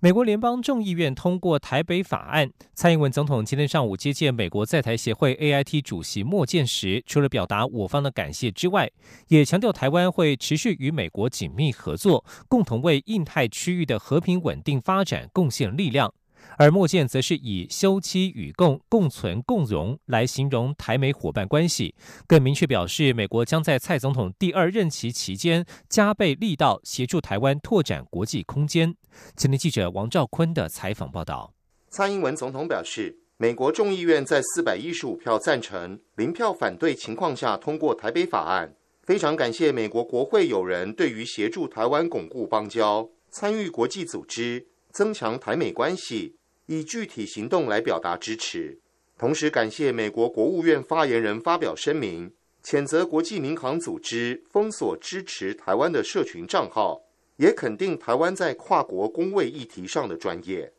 美国联邦众议院通过台北法案。蔡英文总统今天上午接见美国在台协会 AIT 主席莫建时，除了表达我方的感谢之外，也强调台湾会持续与美国紧密合作，共同为印太区域的和平稳定发展贡献力量。而莫健则是以休戚与共、共存共荣来形容台美伙伴关系，更明确表示，美国将在蔡总统第二任期期间加倍力道协助台湾拓展国际空间。前天记者王兆坤的采访报道。蔡英文总统表示，美国众议院在四百一十五票赞成、零票反对情况下通过台北法案，非常感谢美国国会友人对于协助台湾巩固邦交、参与国际组织、增强台美关系。以具体行动来表达支持，同时感谢美国国务院发言人发表声明，谴责国际民航组织封锁支持台湾的社群账号，也肯定台湾在跨国公卫议题上的专业。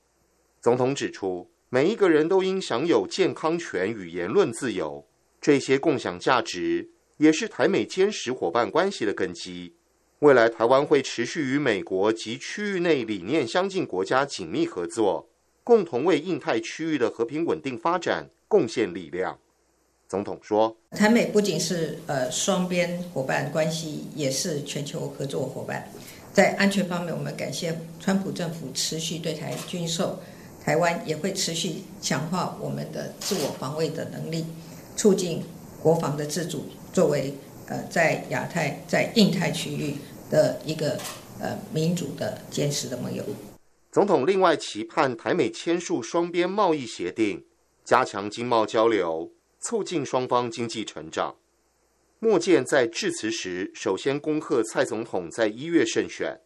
总统指出，每一个人都应享有健康权与言论自由，这些共享价值也是台美坚实伙伴关系的根基。未来台湾会持续与美国及区域内理念相近国家紧密合作。共同为印太区域的和平稳定发展贡献力量。总统说：“台美不仅是呃双边伙伴关系，也是全球合作伙伴。在安全方面，我们感谢川普政府持续对台军售，台湾也会持续强化我们的自我防卫的能力，促进国防的自主，作为呃在亚太、在印太区域的一个呃民主的坚实的盟友。”总统另外期盼台美签署双边贸易协定，加强经贸交流，促进双方经济成长。莫健在致辞时，首先恭贺蔡总统在一月胜选，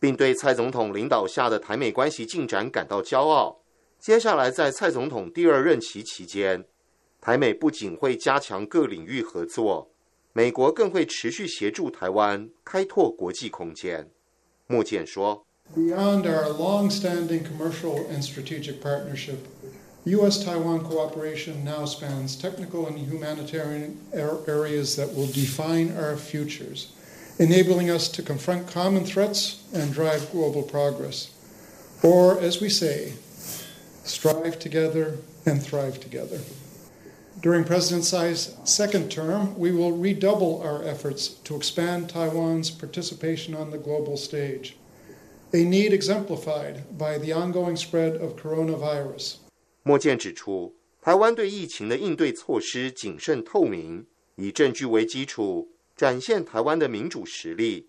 并对蔡总统领导下的台美关系进展感到骄傲。接下来，在蔡总统第二任期期间，台美不仅会加强各领域合作，美国更会持续协助台湾开拓国际空间。莫健说。Beyond our long-standing commercial and strategic partnership, U.S.-Taiwan cooperation now spans technical and humanitarian areas that will define our futures, enabling us to confront common threats and drive global progress. Or, as we say, strive together and thrive together. During President Tsai's second term, we will redouble our efforts to expand Taiwan's participation on the global stage a need exemplified by the ongoing spread of coronavirus. 莫健指出，台湾对疫情的应对措施谨慎透明，以证据为基础，展现台湾的民主实力，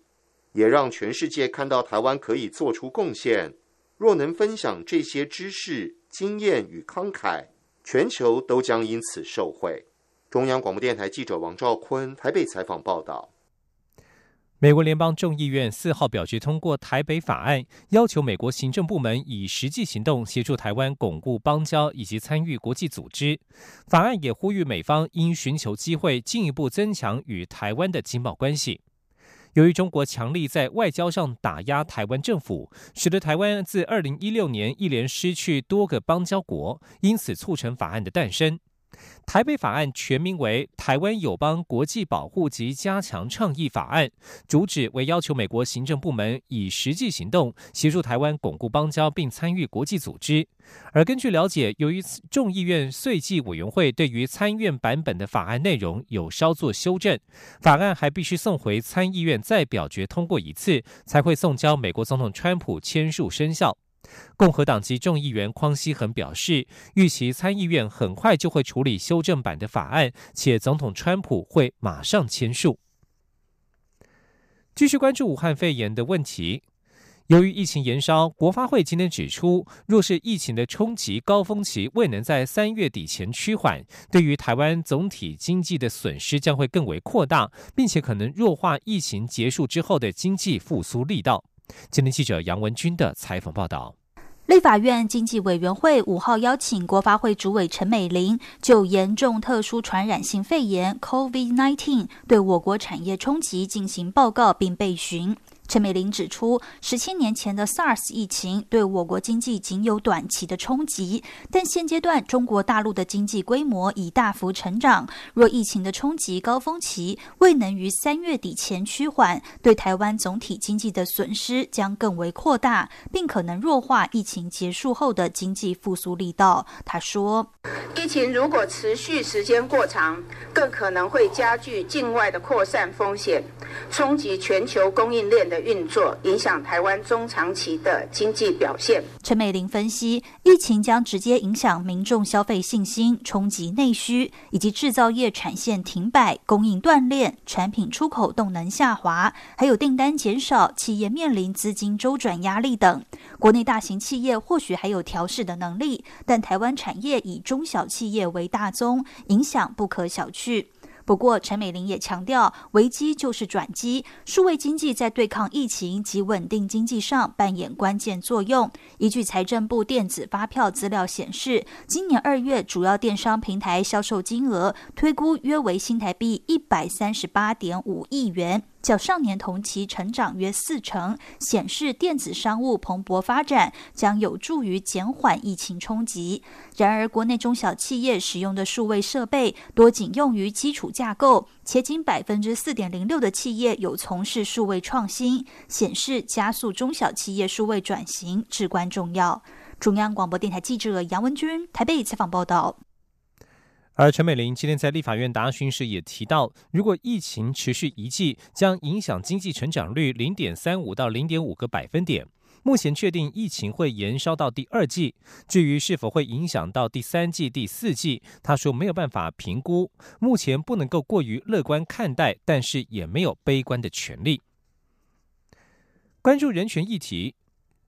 也让全世界看到台湾可以做出贡献。若能分享这些知识、经验与慷慨，全球都将因此受惠。中央广播电台记者王兆坤台北采访报道。美国联邦众议院四号表决通过台北法案，要求美国行政部门以实际行动协助台湾巩固邦交以及参与国际组织。法案也呼吁美方应寻求机会进一步增强与台湾的经贸关系。由于中国强力在外交上打压台湾政府，使得台湾自二零一六年一连失去多个邦交国，因此促成法案的诞生。台北法案全名为《台湾友邦国际保护及加强倡议法案》，主旨为要求美国行政部门以实际行动协助台湾巩固邦交并参与国际组织。而根据了解，由于众议院税计委员会对于参议院版本的法案内容有稍作修正，法案还必须送回参议院再表决通过一次，才会送交美国总统川普签署生效。共和党籍众议员匡希恒表示，预期参议院很快就会处理修正版的法案，且总统川普会马上签署。继续关注武汉肺炎的问题。由于疫情延烧，国发会今天指出，若是疫情的冲击高峰期未能在三月底前趋缓，对于台湾总体经济的损失将会更为扩大，并且可能弱化疫情结束之后的经济复苏力道。今天记者杨文军的采访报道。立法院经济委员会五号邀请国发会主委陈美玲就严重特殊传染性肺炎 （COVID-19） 对我国产业冲击进行报告并备询。陈美玲指出，十七年前的 SARS 疫情对我国经济仅有短期的冲击，但现阶段中国大陆的经济规模已大幅成长。若疫情的冲击高峰期未能于三月底前趋缓，对台湾总体经济的损失将更为扩大，并可能弱化疫情结束后的经济复苏力道。他说：“疫情如果持续时间过长，更可能会加剧境外的扩散风险，冲击全球供应链的。”运作影响台湾中长期的经济表现。陈美玲分析，疫情将直接影响民众消费信心，冲击内需，以及制造业产线停摆、供应断裂、产品出口动能下滑，还有订单减少、企业面临资金周转压力等。国内大型企业或许还有调试的能力，但台湾产业以中小企业为大宗，影响不可小觑。不过，陈美玲也强调，危机就是转机，数位经济在对抗疫情及稳定经济上扮演关键作用。依据财政部电子发票资料显示，今年二月主要电商平台销售金额推估约为新台币一百三十八点五亿元。较上年同期成长约四成，显示电子商务蓬勃发展将有助于减缓疫情冲击。然而，国内中小企业使用的数位设备多仅用于基础架构，且仅百分之四点零六的企业有从事数位创新，显示加速中小企业数位转型至关重要。中央广播电台记者杨文君台北采访报道。而陈美玲今天在立法院答询时也提到，如果疫情持续一季，将影响经济成长率零点三五到零点五个百分点。目前确定疫情会延烧到第二季，至于是否会影响到第三季、第四季，他说没有办法评估，目前不能够过于乐观看待，但是也没有悲观的权利。关注人权议题。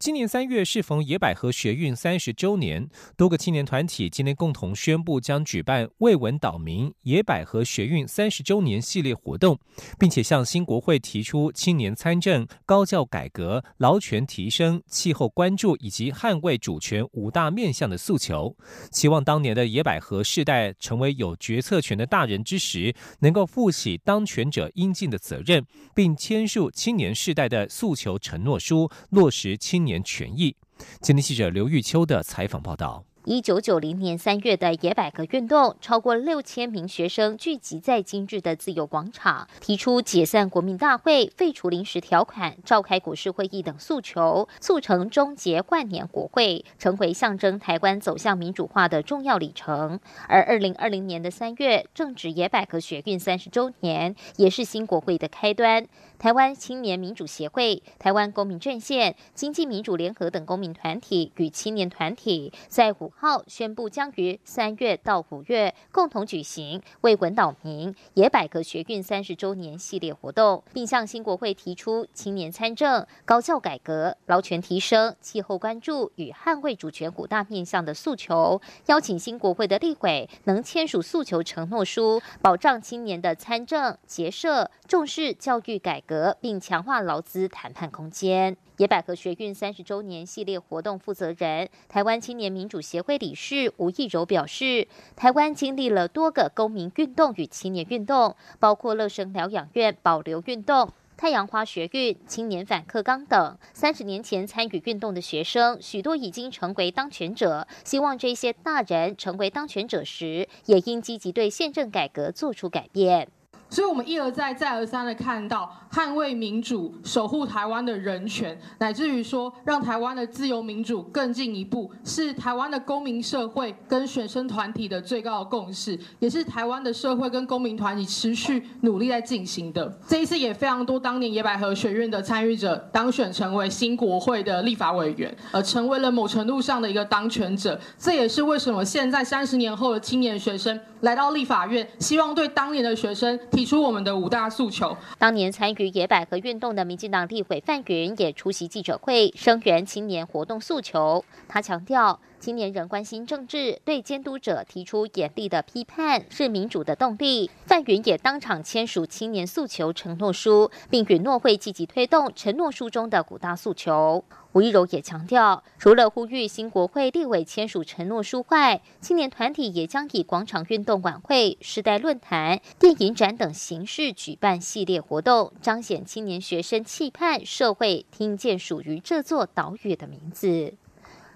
今年三月适逢野百合学运三十周年，多个青年团体今天共同宣布将举办“为闻岛民野百合学运三十周年”系列活动，并且向新国会提出青年参政、高教改革、劳权提升、气候关注以及捍卫主权五大面向的诉求，期望当年的野百合世代成为有决策权的大人之时，能够负起当权者应尽的责任，并签署青年世代的诉求承诺书，落实青年。年权益。今天记者刘玉秋的采访报道。一九九零年三月的野百合运动，超过六千名学生聚集在今日的自由广场，提出解散国民大会、废除临时条款、召开国事会议等诉求，促成终结万年国会，成为象征台湾走向民主化的重要里程。而二零二零年的三月，正值野百合学运三十周年，也是新国会的开端。台湾青年民主协会、台湾公民阵线、经济民主联合等公民团体与青年团体，在五号宣布将于三月到五月共同举行为文岛民野百合学运三十周年系列活动，并向新国会提出青年参政、高教改革、劳权提升、气候关注与捍卫主权五大面向的诉求，邀请新国会的立委能签署诉求承诺书，保障青年的参政、结社，重视教育改革。并强化劳资谈判空间。野百合学运三十周年系列活动负责人、台湾青年民主协会理事吴义柔表示，台湾经历了多个公民运动与青年运动，包括乐生疗养院保留运动、太阳花学运、青年反课纲等。三十年前参与运动的学生，许多已经成为当权者。希望这些大人成为当权者时，也应积极对宪政改革做出改变。所以，我们一而再、再而三的看到，捍卫民主、守护台湾的人权，乃至于说让台湾的自由民主更进一步，是台湾的公民社会跟学生团体的最高的共识，也是台湾的社会跟公民团体持续努力在进行的。这一次也非常多当年野百合学院的参与者当选成为新国会的立法委员，呃，成为了某程度上的一个当权者。这也是为什么现在三十年后的青年学生来到立法院，希望对当年的学生提。提出我们的五大诉求。当年参与野百合运动的民进党立委范云也出席记者会，声援青年活动诉求。他强调。青年人关心政治，对监督者提出严厉的批判是民主的动力。范云也当场签署青年诉求承诺书，并允诺会积极推动承诺书中的五大诉求。吴一柔也强调，除了呼吁新国会立委签署承诺书外，青年团体也将以广场运动晚会、时代论坛、电影展等形式举办系列活动，彰显青年学生期盼社会听见属于这座岛屿的名字。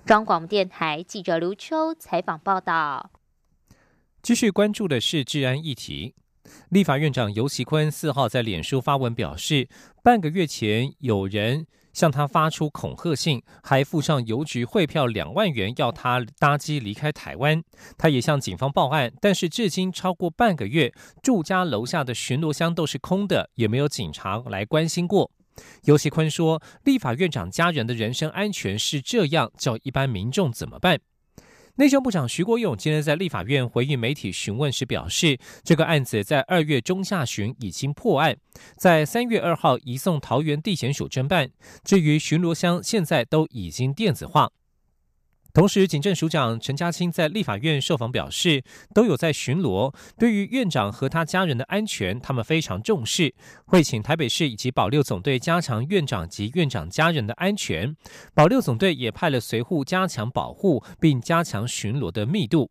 中广电台记者刘秋采访报道。继续关注的是治安议题。立法院长游其坤四号在脸书发文表示，半个月前有人。向他发出恐吓信，还附上邮局汇票两万元，要他搭机离开台湾。他也向警方报案，但是至今超过半个月，住家楼下的巡逻箱都是空的，也没有警察来关心过。尤锡坤说：“立法院长家人的人身安全是这样，叫一般民众怎么办？”内政部长徐国勇今天在立法院回应媒体询问时表示，这个案子在二月中下旬已经破案，在三月二号移送桃园地检署侦办。至于巡逻箱，现在都已经电子化。同时，警政署长陈家清在立法院受访表示，都有在巡逻。对于院长和他家人的安全，他们非常重视，会请台北市以及保六总队加强院长及院长家人的安全。保六总队也派了随护加强保护，并加强巡逻的密度。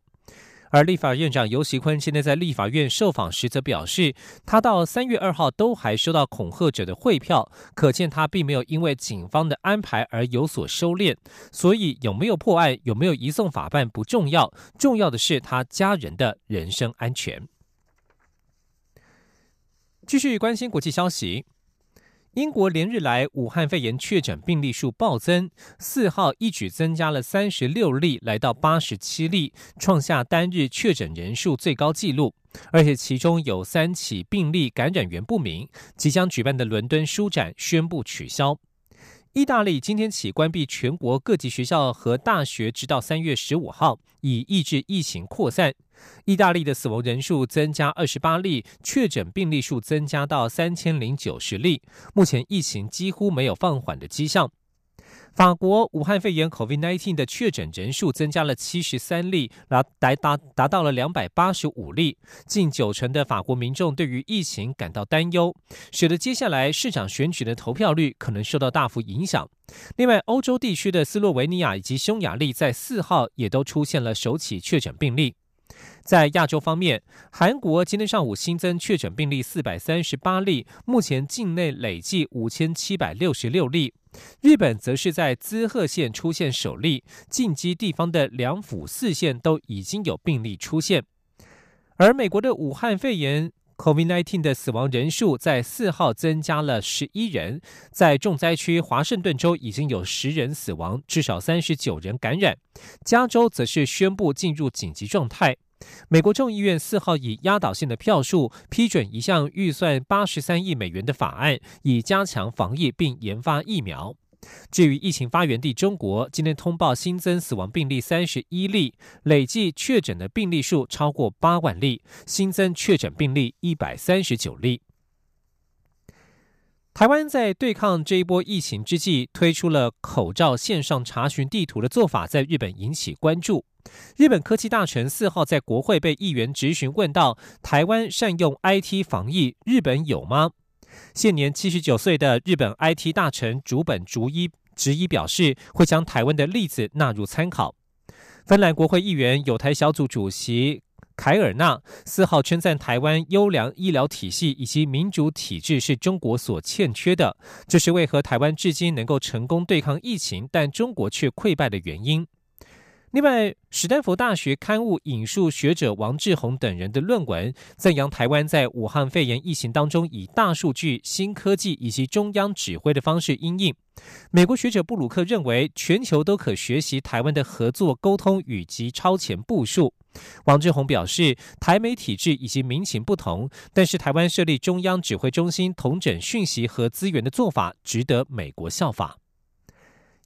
而立法院长游锡坤现在在立法院受访时则表示，他到三月二号都还收到恐吓者的汇票，可见他并没有因为警方的安排而有所收敛。所以有没有破案、有没有移送法办不重要，重要的是他家人的人身安全。继续关心国际消息。英国连日来武汉肺炎确诊病例数暴增，四号一举增加了三十六例，来到八十七例，创下单日确诊人数最高纪录。而且其中有三起病例感染源不明，即将举办的伦敦书展宣布取消。意大利今天起关闭全国各级学校和大学，直到三月十五号，以抑制疫情扩散。意大利的死亡人数增加二十八例，确诊病例数增加到三千零九十例。目前疫情几乎没有放缓的迹象。法国武汉肺炎 （COVID-19） 的确诊人数增加了七十三例，达达达达到了两百八十五例。近九成的法国民众对于疫情感到担忧，使得接下来市长选举的投票率可能受到大幅影响。另外，欧洲地区的斯洛维尼亚以及匈牙利在四号也都出现了首起确诊病例。在亚洲方面，韩国今天上午新增确诊病例四百三十八例，目前境内累计五千七百六十六例。日本则是在滋贺县出现首例，近畿地方的两府四县都已经有病例出现。而美国的武汉肺炎 （COVID-19） 的死亡人数在四号增加了十一人，在重灾区华盛顿州已经有十人死亡，至少三十九人感染。加州则是宣布进入紧急状态。美国众议院四号以压倒性的票数批准一项预算八十三亿美元的法案，以加强防疫并研发疫苗。至于疫情发源地中国，今天通报新增死亡病例三十一例，累计确诊的病例数超过八万例，新增确诊病例一百三十九例。台湾在对抗这一波疫情之际，推出了口罩线上查询地图的做法，在日本引起关注。日本科技大臣四号在国会被议员质询问到：台湾善用 IT 防疫，日本有吗？现年七十九岁的日本 IT 大臣竹本竹一直一表示，会将台湾的例子纳入参考。芬兰国会议员有台小组主席凯尔纳四号称赞台湾优良医疗体系以及民主体制是中国所欠缺的，这是为何台湾至今能够成功对抗疫情，但中国却溃败的原因。另外，史丹佛大学刊物引述学者王志宏等人的论文，赞扬台湾在武汉肺炎疫情当中以大数据、新科技以及中央指挥的方式应应。美国学者布鲁克认为，全球都可学习台湾的合作、沟通以及超前部署。王志宏表示，台美体制以及民情不同，但是台湾设立中央指挥中心，统整讯息和资源的做法，值得美国效法。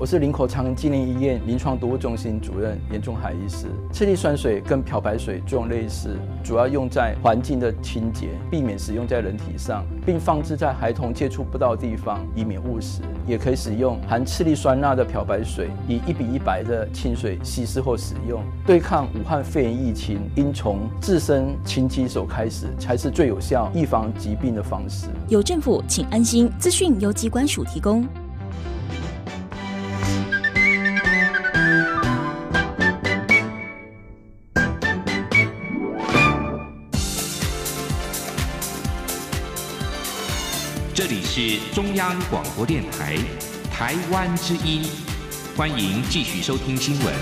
我是林口长庚纪念医院临床毒物中心主任严仲海医师。次氯酸水跟漂白水作用类似，主要用在环境的清洁，避免使用在人体上，并放置在孩童接触不到的地方，以免误食。也可以使用含次氯酸钠的漂白水，以一比一百的清水稀释或使用。对抗武汉肺炎疫情，应从自身勤洗手开始，才是最有效预防疾病的方式。有政府，请安心。资讯由机关署提供。是中央广播电台台湾之音，欢迎继续收听新闻。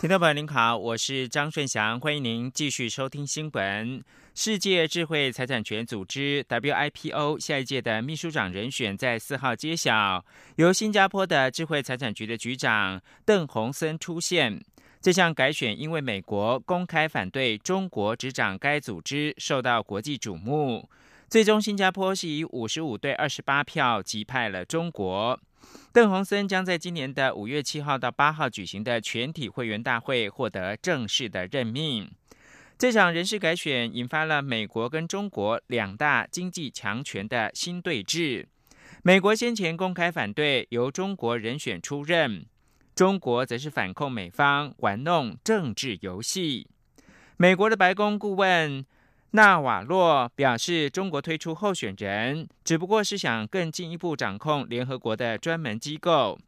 听众朋友您好，我是张顺祥，欢迎您继续收听新闻。世界智慧财产权组织 WIPO 下一届的秘书长人选在四号揭晓，由新加坡的智慧财产局的局长邓洪森出现。这项改选因为美国公开反对中国执掌该组织，受到国际瞩目。最终，新加坡是以五十五对二十八票击败了中国。邓洪森将在今年的五月七号到八号举行的全体会员大会获得正式的任命。这场人事改选引发了美国跟中国两大经济强权的新对峙。美国先前公开反对由中国人选出任。中国则是反控美方玩弄政治游戏。美国的白宫顾问纳瓦洛表示，中国推出候选人只不过是想更进一步掌控联合国的专门机构。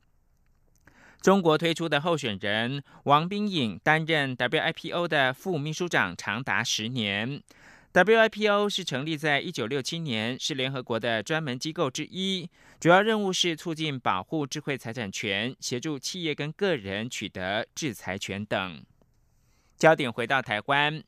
中国推出的候选人王冰颖担任 WIPO 的副秘书长长达十年。WIPO 是成立在一九六七年，是联合国的专门机构之一，主要任务是促进保护智慧财产权，协助企业跟个人取得制裁权等。焦点回到台湾，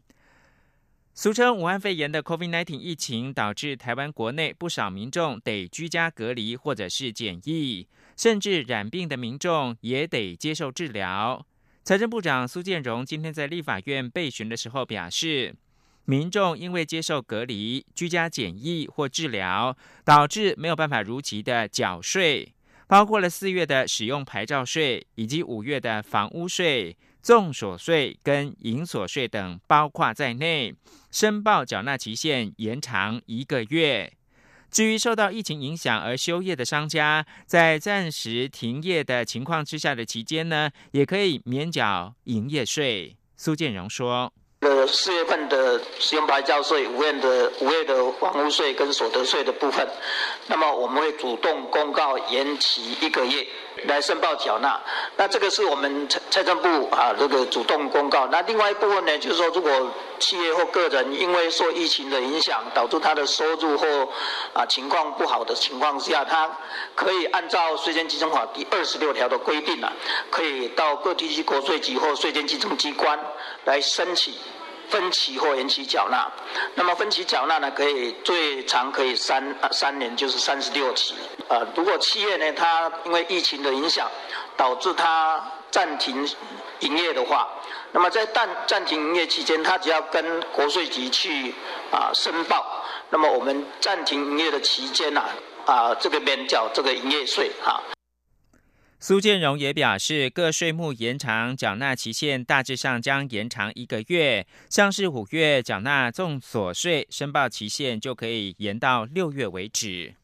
俗称武汉肺炎的 COVID-19 疫情，导致台湾国内不少民众得居家隔离或者是检疫，甚至染病的民众也得接受治疗。财政部长苏建荣今天在立法院备询的时候表示。民众因为接受隔离、居家检疫或治疗，导致没有办法如期的缴税，包括了四月的使用牌照税，以及五月的房屋税、重所税跟营所税等，包括在内，申报缴纳期限延长一个月。至于受到疫情影响而休业的商家，在暂时停业的情况之下的期间呢，也可以免缴营业税。苏建荣说。的四月份的使用牌照税、五月的五月的房屋税跟所得税的部分，那么我们会主动公告延期一个月。来申报缴纳，那这个是我们财财政部啊这个主动公告。那另外一部分呢，就是说如果企业或个人因为受疫情的影响，导致他的收入或啊情况不好的情况下，他可以按照税捐集中法第二十六条的规定啊，可以到各地区国税局或税捐集中机关来申请。分期或延期缴纳，那么分期缴纳呢，可以最长可以三三年，就是三十六期。呃，如果企业呢，它因为疫情的影响，导致它暂停营业的话，那么在暂暂停营业期间，它只要跟国税局去啊申报，那么我们暂停营业的期间呐，啊这个免缴这个营业税哈。苏建荣也表示，各税目延长缴纳期限大致上将延长一个月，像是五月缴纳重所税申报期限就可以延到六月为止。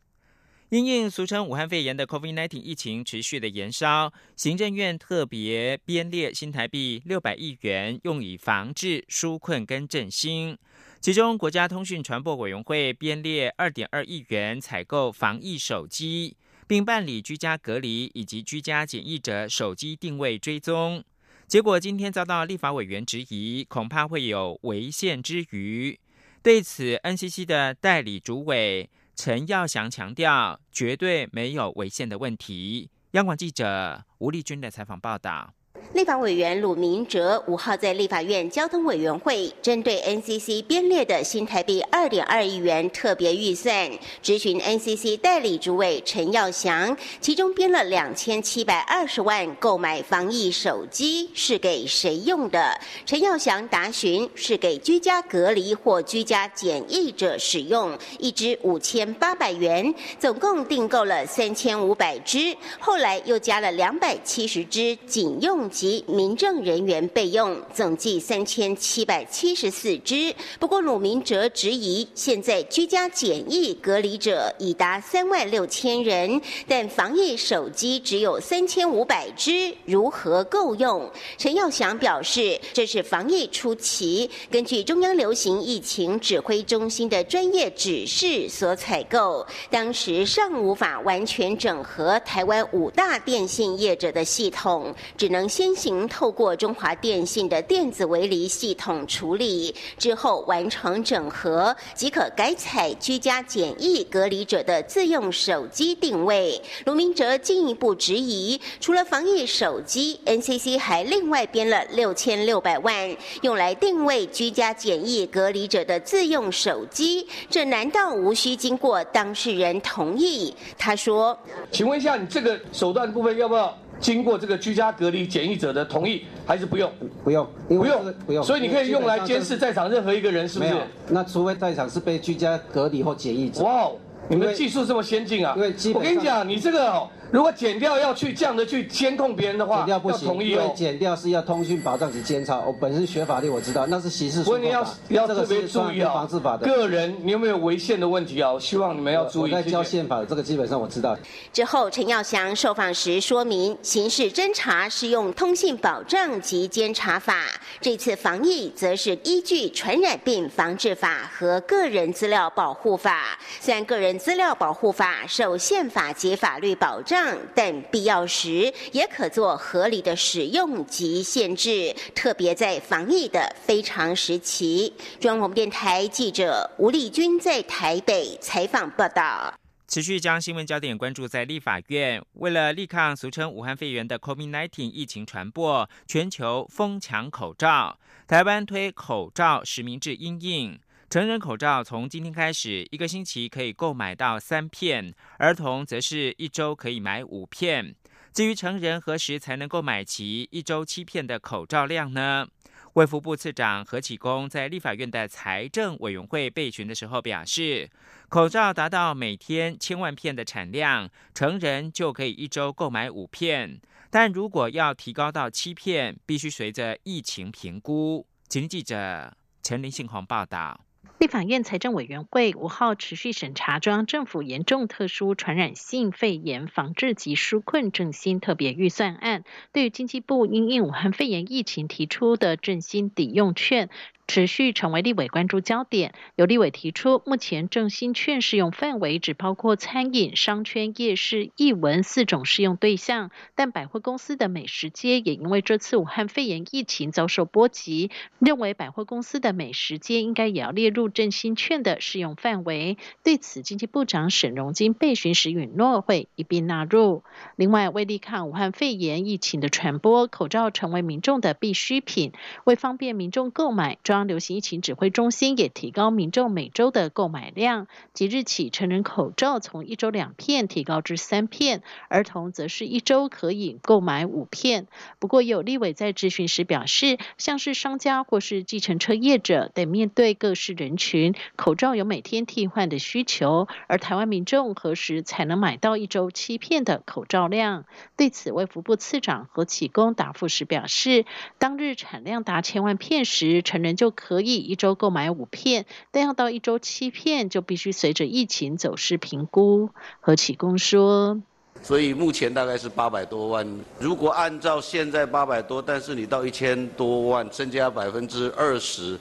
因应俗称武汉肺炎的 COVID-19 疫情持续的延烧，行政院特别编列新台币六百亿元，用以防治纾困跟振兴。其中，国家通讯传播委员会编列二点二亿元，采购防疫手机。并办理居家隔离以及居家检疫者手机定位追踪，结果今天遭到立法委员质疑，恐怕会有违宪之余。对此，NCC 的代理主委陈耀祥强调，绝对没有违宪的问题。央广记者吴丽君的采访报道。立法委员鲁明哲五号在立法院交通委员会针对 NCC 编列的新台币二点二亿元特别预算，质询 NCC 代理主委陈耀祥，其中编了两千七百二十万购买防疫手机是给谁用的？陈耀祥答询是给居家隔离或居家检疫者使用，一支五千八百元，总共订购了三千五百支，后来又加了两百七十支警用及。民政人员备用，总计三千七百七十四支。不过鲁明哲质疑，现在居家检疫隔离者已达三万六千人，但防疫手机只有三千五百支，如何够用？陈耀祥表示，这是防疫初期，根据中央流行疫情指挥中心的专业指示所采购，当时尚无法完全整合台湾五大电信业者的系统，只能先。行透过中华电信的电子围篱系统处理之后完成整合，即可改采居家检疫隔离者的自用手机定位。卢明哲进一步质疑，除了防疫手机，NCC 还另外编了六千六百万用来定位居家检疫隔离者的自用手机，这难道无需经过当事人同意？他说：“请问一下，你这个手段部分要不要？”经过这个居家隔离检疫者的同意，还是不用？不用，不用，不用。所以你可以用来监视在场任何一个人，是不是？那除非在场是被居家隔离或检疫者。哇，你们技术这么先进啊！我跟你讲，你这个。如果剪掉要去这样的去监控别人的话，剪掉不行，因为剪掉是要通讯保障及监察。我本身学法律，我知道那是刑事诉讼法。要要特别注意啊，防治法的。个人你有没有违宪的问题啊？我希望你们要注意。我在教宪法，这个基本上我知道。之后，陈耀祥受访时说明，刑事侦查是用通信保障及监察法，这次防疫则是依据传染病防治法和个人资料保护法。虽然个人资料保护法受宪法及法律保障。但必要时也可做合理的使用及限制，特别在防疫的非常时期。中央广播电台记者吴丽君在台北采访报道。持续将新闻焦点关注在立法院，为了力抗俗称武汉肺炎的 COVID-19 疫情传播，全球疯抢口罩，台湾推口罩实名制应应。成人口罩从今天开始，一个星期可以购买到三片；儿童则是一周可以买五片。至于成人何时才能够买齐一周七片的口罩量呢？卫福部次长何启功在立法院的财政委员会备询的时候表示，口罩达到每天千万片的产量，成人就可以一周购买五片；但如果要提高到七片，必须随着疫情评估。请记者陈林信宏报道。立法院财政委员会五号持续审查中央政府严重特殊传染性肺炎防治及纾困振兴特别预算案，对于经济部因应武汉肺炎疫情提出的振兴抵用券。持续成为立委关注焦点。有立委提出，目前振兴券适用范围只包括餐饮、商圈、夜市、艺文四种适用对象，但百货公司的美食街也因为这次武汉肺炎疫情遭受波及，认为百货公司的美食街应该也要列入振兴券的适用范围。对此，经济部长沈荣金被询时允诺会一并纳入。另外，为力抗武汉肺炎疫情的传播，口罩成为民众的必需品，为方便民众购买，流行疫情指挥中心也提高民众每周的购买量，即日起成人口罩从一周两片提高至三片，儿童则是一周可以购买五片。不过有立委在质询时表示，像是商家或是计程车业者得面对各式人群，口罩有每天替换的需求，而台湾民众何时才能买到一周七片的口罩量？对此，卫福部次长何启功答复时表示，当日产量达千万片时，成人就就可以一周购买五片，但要到一周七片，就必须随着疫情走势评估。何启功说：“所以目前大概是八百多万。如果按照现在八百多，但是你到一千多万，增加百分之二十，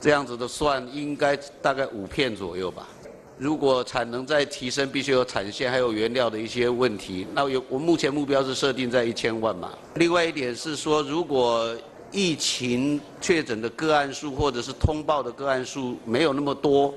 这样子的算，应该大概五片左右吧。如果产能再提升，必须有产线还有原料的一些问题。那有我目前目标是设定在一千万嘛。另外一点是说，如果疫情确诊的个案数或者是通报的个案数没有那么多，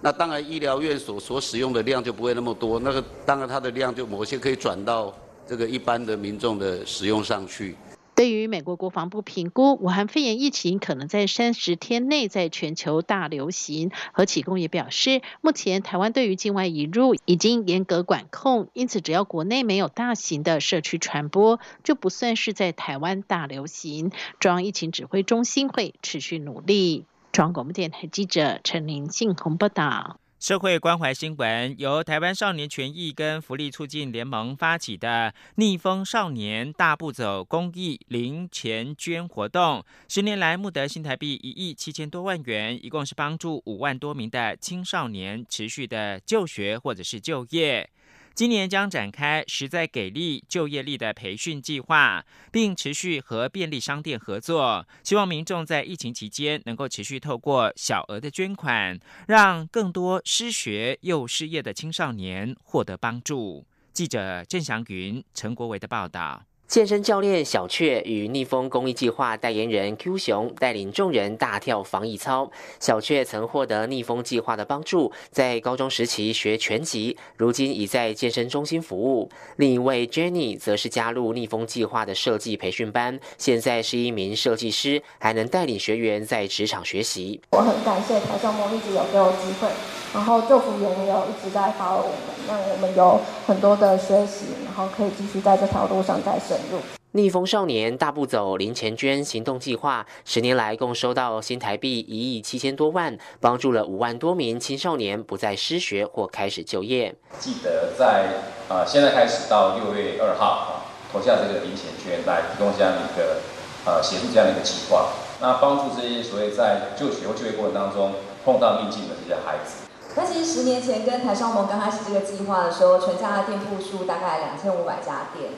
那当然医疗院所所使用的量就不会那么多。那个当然它的量就某些可以转到这个一般的民众的使用上去。对于美国国防部评估，武汉肺炎疫情可能在三十天内在全球大流行，何启功也表示，目前台湾对于境外引入已经严格管控，因此只要国内没有大型的社区传播，就不算是在台湾大流行。中央疫情指挥中心会持续努力。中央广播电台记者陈林信宏报道。社会关怀新闻由台湾少年权益跟福利促进联盟发起的“逆风少年大步走”公益零钱捐活动，十年来募得新台币一亿七千多万元，一共是帮助五万多名的青少年持续的就学或者是就业。今年将展开实在给力就业力的培训计划，并持续和便利商店合作，希望民众在疫情期间能够持续透过小额的捐款，让更多失学又失业的青少年获得帮助。记者郑祥云、陈国维的报道。健身教练小雀与逆风公益计划代言人 Q 熊带领众人大跳防疫操。小雀曾获得逆风计划的帮助，在高中时期学拳击，如今已在健身中心服务。另一位 Jenny 则是加入逆风计划的设计培训班，现在是一名设计师，还能带领学员在职场学习。我很感谢台上梦一直有给我机会，然后救福员也有一直在发我们。让我们有很多的学习，然后可以继续在这条路上再深入。逆风少年大步走零钱捐行动计划，十年来共收到新台币一亿七千多万，帮助了五万多名青少年不再失学或开始就业。记得在呃现在开始到六月二号啊，投下这个零钱捐来提供这样一个呃协助这样的一个计划，那帮助这些所谓在就学或就业过程当中碰到逆境的这些孩子。那其实十年前跟台商盟刚开始这个计划的时候，全家的店铺数大概两千五百家店。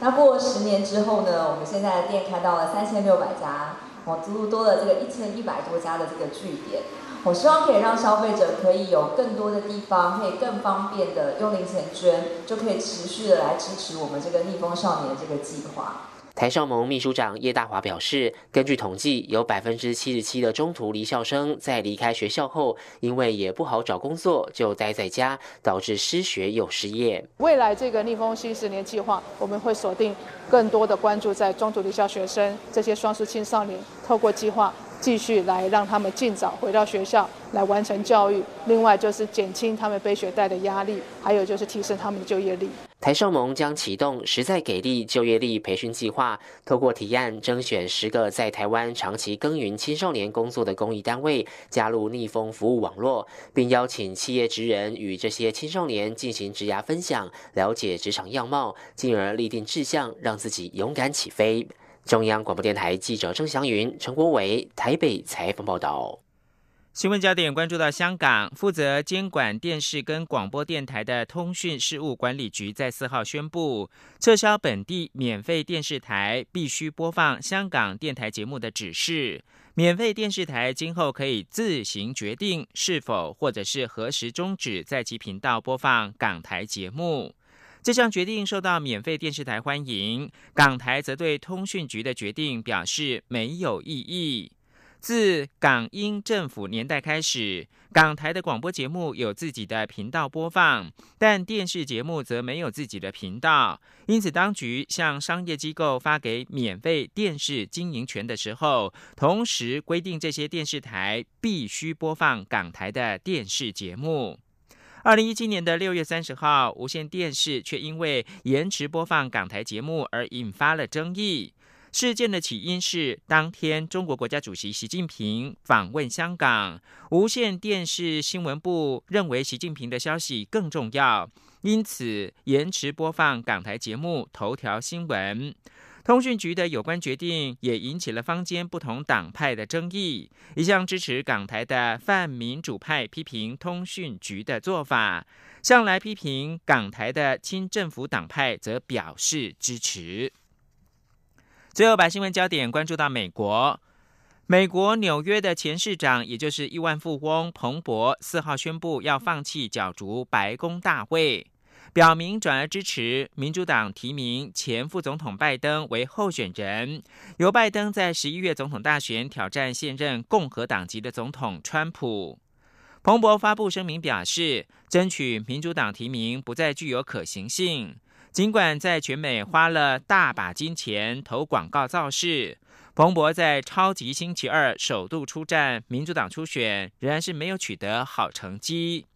那过十年之后呢，我们现在的店开到了三千六百家，我，足足多了这个一千一百多家的这个据点。我希望可以让消费者可以有更多的地方，可以更方便的用零钱捐，就可以持续的来支持我们这个逆风少年这个计划。台少盟秘书长叶大华表示，根据统计，有百分之七十七的中途离校生在离开学校后，因为也不好找工作，就待在家，导致失学又失业。未来这个逆风新十年计划，我们会锁定更多的关注在中途离校学生这些双失青少年，透过计划。继续来让他们尽早回到学校来完成教育，另外就是减轻他们背学贷的压力，还有就是提升他们的就业力。台少盟将启动实在给力就业力培训计划，透过提案征选十个在台湾长期耕耘青少年工作的公益单位加入逆风服务网络，并邀请企业职人与这些青少年进行职涯分享，了解职场样貌，进而立定志向，让自己勇敢起飞。中央广播电台记者郑祥云、陈国伟台北采访报道。新闻焦点关注到香港，负责监管电视跟广播电台的通讯事务管理局在四号宣布，撤销本地免费电视台必须播放香港电台节目的指示。免费电视台今后可以自行决定是否或者是何时终止在其频道播放港台节目。这项决定受到免费电视台欢迎，港台则对通讯局的决定表示没有异议。自港英政府年代开始，港台的广播节目有自己的频道播放，但电视节目则没有自己的频道。因此，当局向商业机构发给免费电视经营权的时候，同时规定这些电视台必须播放港台的电视节目。二零一七年的六月三十号，无线电视却因为延迟播放港台节目而引发了争议。事件的起因是当天中国国家主席习近平访问香港，无线电视新闻部认为习近平的消息更重要，因此延迟播放港台节目头条新闻。通讯局的有关决定也引起了坊间不同党派的争议。一向支持港台的泛民主派批评通讯局的做法，向来批评港台的亲政府党派则表示支持。最后，把新闻焦点关注到美国。美国纽约的前市长，也就是亿万富翁彭博，四号宣布要放弃角逐白宫大会。表明转而支持民主党提名前副总统拜登为候选人，由拜登在十一月总统大选挑战现任共和党籍的总统川普。彭博发布声明表示，争取民主党提名不再具有可行性。尽管在全美花了大把金钱投广告造势，彭博在超级星期二首度出战民主党初选，仍然是没有取得好成绩。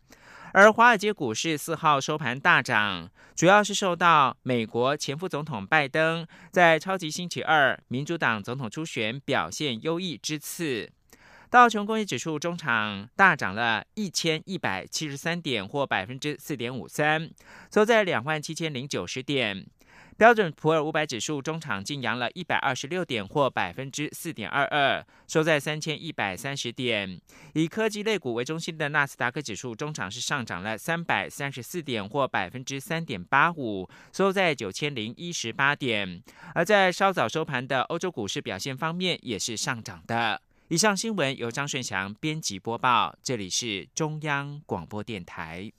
而华尔街股市四号收盘大涨，主要是受到美国前副总统拜登在超级星期二民主党总统初选表现优异之次。道琼工业指数中场大涨了一千一百七十三点，或百分之四点五三，收在两万七千零九十点。标准普尔五百指数中场净扬了一百二十六点，或百分之四点二二，收在三千一百三十点。以科技类股为中心的纳斯达克指数中场是上涨了三百三十四点，或百分之三点八五，收在九千零一十八点。而在稍早收盘的欧洲股市表现方面，也是上涨的。以上新闻由张顺祥编辑播报，这里是中央广播电台。